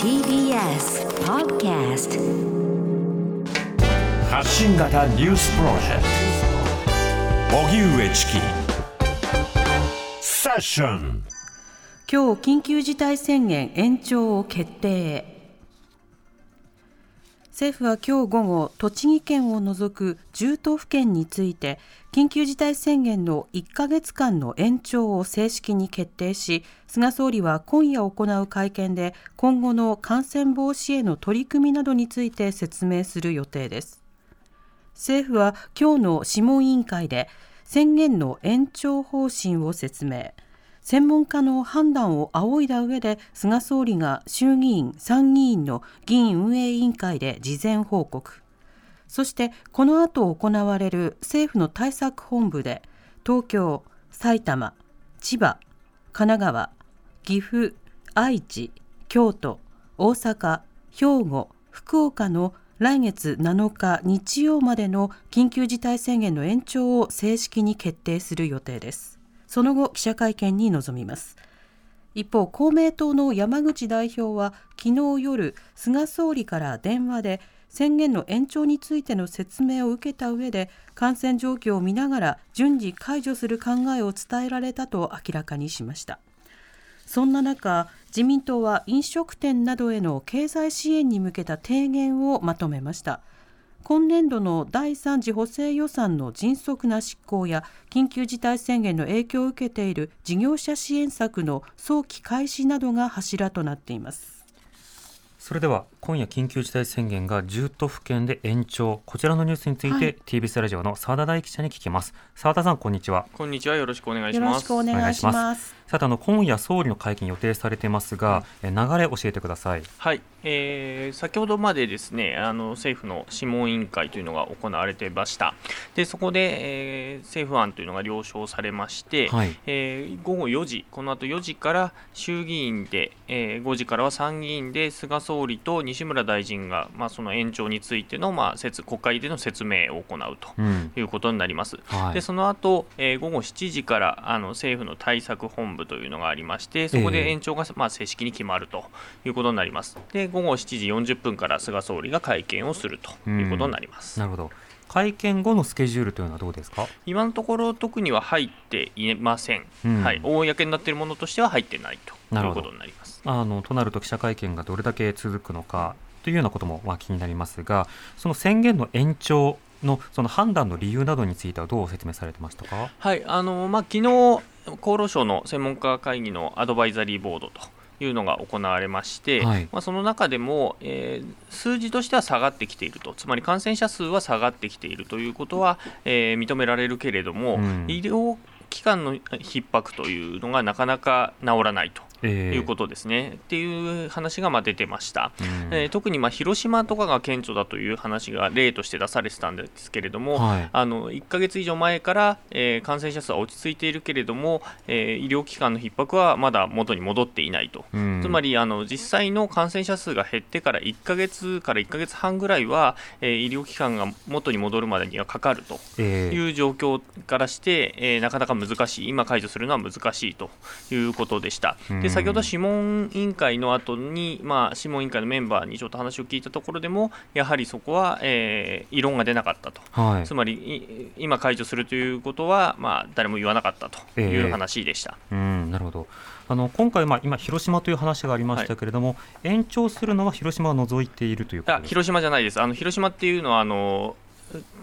TBS Podcast 発信型ニュースプロジェクト。荻上チキセッション今日緊急事態宣言延長を決定政府は今日午後栃木県を除く10都府県について緊急事態宣言の1ヶ月間の延長を正式に決定し菅総理は今夜行う会見で今後の感染防止への取り組みなどについて説明する予定です。政府は今日の諮問委員会で宣言の延長方針を説明。専門家の判断を仰いだ上で菅総理が衆議院参議院の議院運営委員会で事前報告。そしてこの後行われる政府の対策本部で東京埼玉千葉神奈川岐阜愛知京都大阪兵庫福岡の来月7日日曜までの緊急事態宣言の延長を正式に決定する予定です。その後記者会見に臨みます。一方公明党の山口代表は昨日夜菅総理から電話で宣言の延長についての説明を受けた上で感染状況を見ながら順次解除する考えを伝えられたと明らかにしました。そんな中自民党は飲食店などへの経済支援に向けた提言をまとめました。今年度の第3次補正予算の迅速な執行や緊急事態宣言の影響を受けている事業者支援策の早期開始などが柱となっています。それでは今夜緊急事態宣言が10都府県で延長。こちらのニュースについて、はい、TBS ラジオの澤田大記者に聞きます。澤田さんこんにちは。こんにちは。よろしくお願いします。よろしくお願いします。さてあの今夜総理の会見予定されていますが、うん、流れ教えてください。はい、えー、先ほどまでですねあの政府の諮問委員会というのが行われていました。でそこで、えー、政府案というのが了承されまして、はい、えー、午後4時この後4時から衆議院で、えー、5時からは参議院で菅総理と西村大臣が、まあ、その延長についての、まあ、説国会での説明を行うということになります、うんはい、でその後、えー、午後7時からあの政府の対策本部というのがありまして、そこで延長が、まあ、正式に決まるということになります。で午後7時40分から菅総理が会見をするということになります。なるほど会見後のスケジュールというのはどうですか？今のところ特には入っていません、うん、はい、公になっているものとしては入ってないということになります。あのとなると記者会見がどれだけ続くのかというようなこともまあ気になりますがその宣言の延長のその判断の理由などについてはどう説明されてましたか、はい。あのまあ、昨日厚労省の専門家会議のアドバイザリーボードというのが行われまして、はい、まあ、その中でも、えー、数字としては下がってきていると、つまり感染者数は下がってきているということは、えー、認められるけれども、うん、医療機関の逼迫というのがなかなか治らないと。いうことですね、えー、っていう話がまあ出てました、うん、えー、特にまあ広島とかが顕著だという話が例として出されてたんですけれども、はい、あの1か月以上前から、えー、感染者数は落ち着いているけれども、えー、医療機関の逼迫はまだ元に戻っていないと、うん、つまりあの実際の感染者数が減ってから1か月から1か月半ぐらいは、えー、医療機関が元に戻るまでにはかかると。いう状況からして、えー、なかなか難しい、今解除するのは難しいということでした。で先ほど諮問委員会の後に、まあ、諮問委員会のメンバーにちょっと話を聞いたところでも、やはりそこは、えー、異論が出なかったと、はい、つまり今解除するということは、まあ、誰も言わなかったという話でした。えー、うんなるほど。あの今回、まあ、今、広島という話がありましたけれども、はい、延長するのは広島を除いているということ広島じゃないです、あの広島っていうのはあの、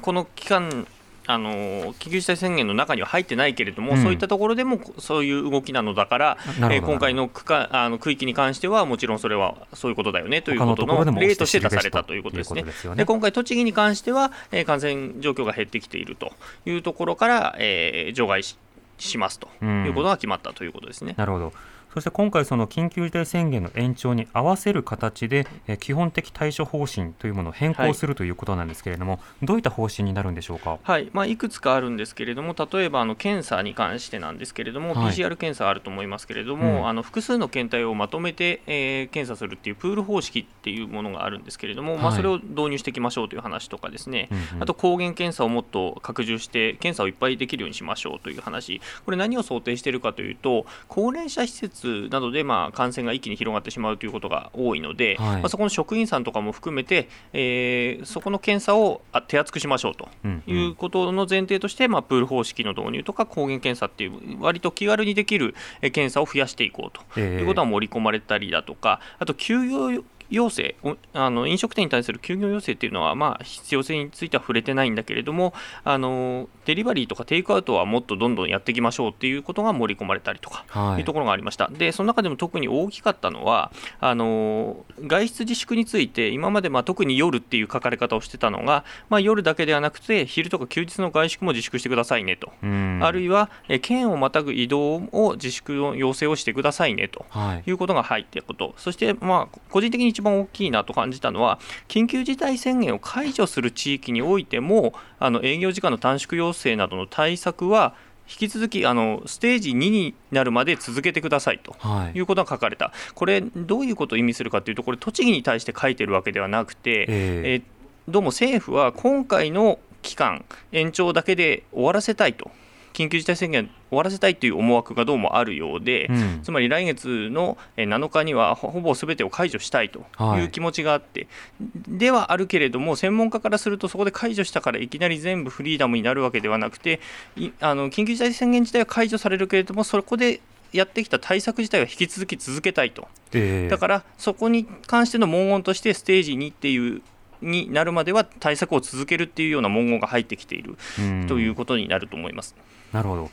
この期間あの緊急事態宣言の中には入ってないけれども、うん、そういったところでもそういう動きなのだから、えー、今回の区かあの区域に関しては、もちろんそれはそういうことだよねということの例として出されたということですね。で、ね、今回、栃木に関しては、えー、感染状況が減ってきているというところから、えー、除外ししますということが決まったということですね。なるほどそして今回、その緊急事態宣言の延長に合わせる形で、え基本的対処方針というものを変更するということなんですけれども、はい、どういった方針になるんでしょうか、はい。まあ、いくつかあるんですけれども、例えばあの検査に関してなんですけれども、はい、PCR 検査あると思いますけれども、うん、あの複数の検体をまとめて、えー、検査するっていうプール方式っていうものがあるんですけれども、はい、まあ、それを導入していきましょうという話とかですね、うんうん、あと抗原検査をもっと拡充して、検査をいっぱいできるようにしましょうという話、これ、何を想定しているかというと、高齢者施設室などでまあ感染が一気に広がってしまうということが多いので、はい、まあ、そこの職員さんとかも含めて、えー、そこの検査を手厚くしましょうということの前提として、まあ、プール方式の導入とか抗原検査っていう割と気軽にできる検査を増やしていこうということは盛り込まれたりだとか、あと休業要請あの飲食店に対する休業要請っていうのは、まあ、必要性については触れてないんだけれどもあのデリバリーとかテイクアウトはもっとどんどんやっていきましょうっていうことが盛り込まれたりとか、はい、いうところがありました。でその中でも特に大きかったのはあの外出自粛について今までまあ特に夜っていう書かれ方をしてたのが、まあ、夜だけではなくて昼とか休日の外出も自粛してくださいねと。あるいは県をまたぐ移動を自粛の要請をしてくださいねと。い。うことが入っていること、そしてまあ個人的に一番大きいなと感じたのは、緊急事態宣言を解除する地域においても、あの営業時間の短縮要請などの対策は、引き続きあのステージ2になるまで続けてくださいと。い。うことが書かれた、はい、これ、どういうことを意味するかというと、これ、栃木に対して書いてるわけではなくて、えー、えどうも政府は今回の期間、延長だけで終わらせたいと。緊急事態宣言終わらせたいという思惑がどうもあるようで、うん、つまり来月の7日にはほぼすべてを解除したいという気持ちがあって、はい、ではあるけれども、専門家からすると、そこで解除したからいきなり全部フリーダムになるわけではなくて、あの緊急事態宣言自体は解除されるけれども、そこでやってきた対策自体は引き続き続けたいと、えー、だからそこに関しての文言として、ステージ2っていうになるまでは対策を続けるっていうような文言が入ってきているということになると思います。なるほど。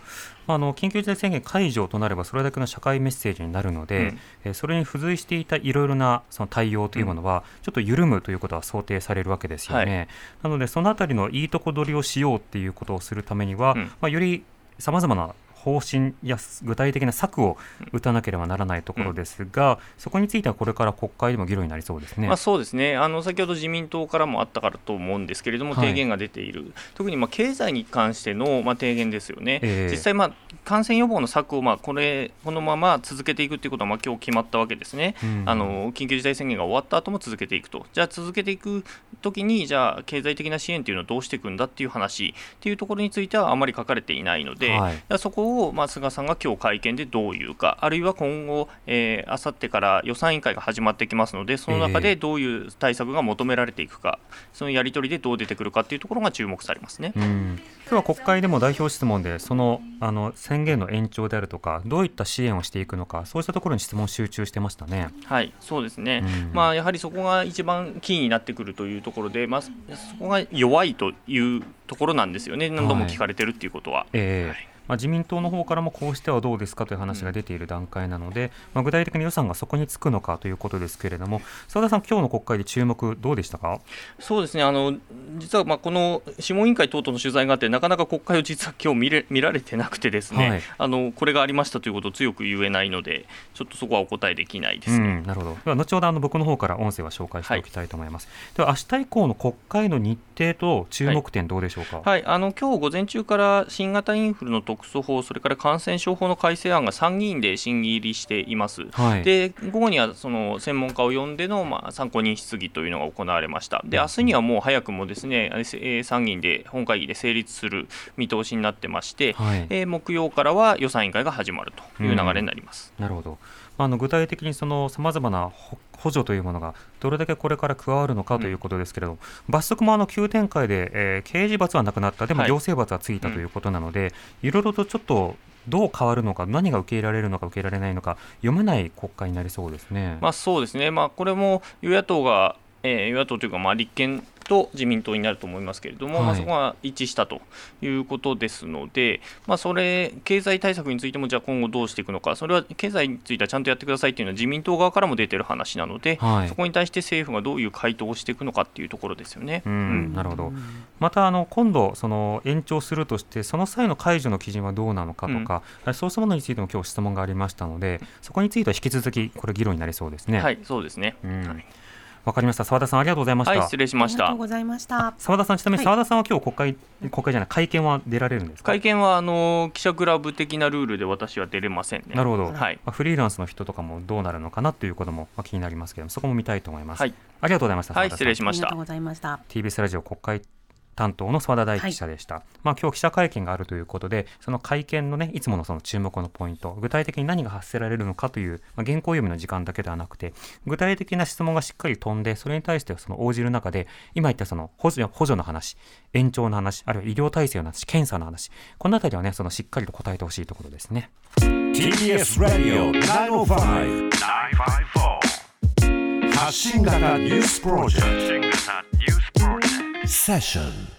あの緊急事態宣言解除となればそれだけの社会メッセージになるので、うん、それに付随していたいろいろなその対応というものは、ちょっと緩むということは想定されるわけですよね。はい、なので、そのあたりのいいとこ取りをしようっていうことをするためには、うん、まあ、よりさまざまな方針や具体的な策を打たなければならないところですが、うん、そこについてはこれから国会でも議論になりそうですね、まあ、そうですね。あの先ほど自民党からもあったからと思うんですけれども、提言が出ている、はい、特にまあ経済に関してのまあ提言ですよね、えー、実際、まあ、感染予防の策をまあこれこのまま続けていくということはまあ今日決まったわけですね、うん、あの緊急事態宣言が終わった後も続けていくと、じゃあ続けていくときに、じゃあ経済的な支援というのをどうしていくんだっていう話っていうところについてはあまり書かれていないので、はい、そこをまあ菅さんが今日会見でどういうか、あるいは今後、あさってから予算委員会が始まってきますので、その中でどういう対策が求められていくか、そのやり取りでどう出てくるかというところが注目されますね。今日は国会でも代表質問で、そのあの宣言の延長であるとか、どういった支援をしていくのか、そうしたところに質問集中してましたね。はいそうですね、まあ、やはりそこが一番キーになってくるというところで、まあ、そこが弱いというところなんですよね、何度も聞かれてるっていうことは。はい、えーはいまあ、自民党の方からもこうしてはどうですかという話が出ている段階なので、まあ、具体的に予算がそこにつくのかということですけれども、澤田さん、今日の国会で注目、どうでしたか？そうですね、あの実はまあこの諮問委員会等々の取材があって、なかなか国会を実は今日見れ見られてなくて、ですね、はい、あのこれがありましたということを強く言えないので、ちょっとそこはお答えできないですね、うん、なるほど、では後ほどあの僕の方から音声は紹介しておきたいと思います。はい、では明日以降の国会の日程と注目点、どうでしょうか、はい、はい、あの今日午前中から新型インフルの特措法、それから感染症法の改正案が参議院で審議入りしています、はい、で午後にはその専門家を呼んでの、まあ、参考人質疑というのが行われました、で明日にはもう早くもですね参議院で本会議で成立する見通しになってまして、はい、えー、木曜からは予算委員会が始まるという流れになります。うん、なるほどあの具体的にさまざまな補助というものがどれだけこれから加わるのかということですけれども、うん、罰則もあの急展開で、えー、刑事罰はなくなった、でも行政罰はついたということなので、はいうん、いろいろとちょっとどう変わるのか、何が受け入れられるのか、受け入れられないのか、読めない国会になりそうですね。まあ、そうですね、まあ、これも与野党が、えー、与野党というか、まあ、立憲と自民党になると思いますけれども、はい、まあ、そこが一致したということですので、まあ、それ、経済対策についても、じゃあ今後どうしていくのか、それは経済についてはちゃんとやってくださいというのは自民党側からも出てる話なので、はい、そこに対して政府がどういう回答をしていくのかっていうところですよね。うん、なるほど。またあの今度、その延長するとして、その際の解除の基準はどうなのかとか、うん、そうしたものについても今日質問がありましたので、そこについては引き続き、これ、議論になりそうですね。はい、そうですね、うん、はいわかりました。澤田さんありがとうございました。はい、失礼しました。ありがとうございました。澤田さんちなみに澤田さんは今日国会、国会じゃない会見は出られるんです会見はあの記者クラブ的なルールで私は出れませんね。なるほど。はい。フリーランスの人とかもどうなるのかなということも気になりますけどそこも見たいと思います。はい。ありがとうございました。はい、失礼しました。ありがとうございました。TBS ラジオ国会担当の諏訪田大記者でした、はい、まあ、今日記者会見があるということでその会見のねいつものその注目のポイント具体的に何が発せられるのかという、まあ、原稿読みの時間だけではなくて具体的な質問がしっかり飛んでそれに対してその応じる中で今言ったその補助補助の話延長の話あるいは医療体制の話検査の話この辺りはねそのしっかりと答えてほしいところですね。TBS ラディオ905-954発信型ニュースプロジェクトセッション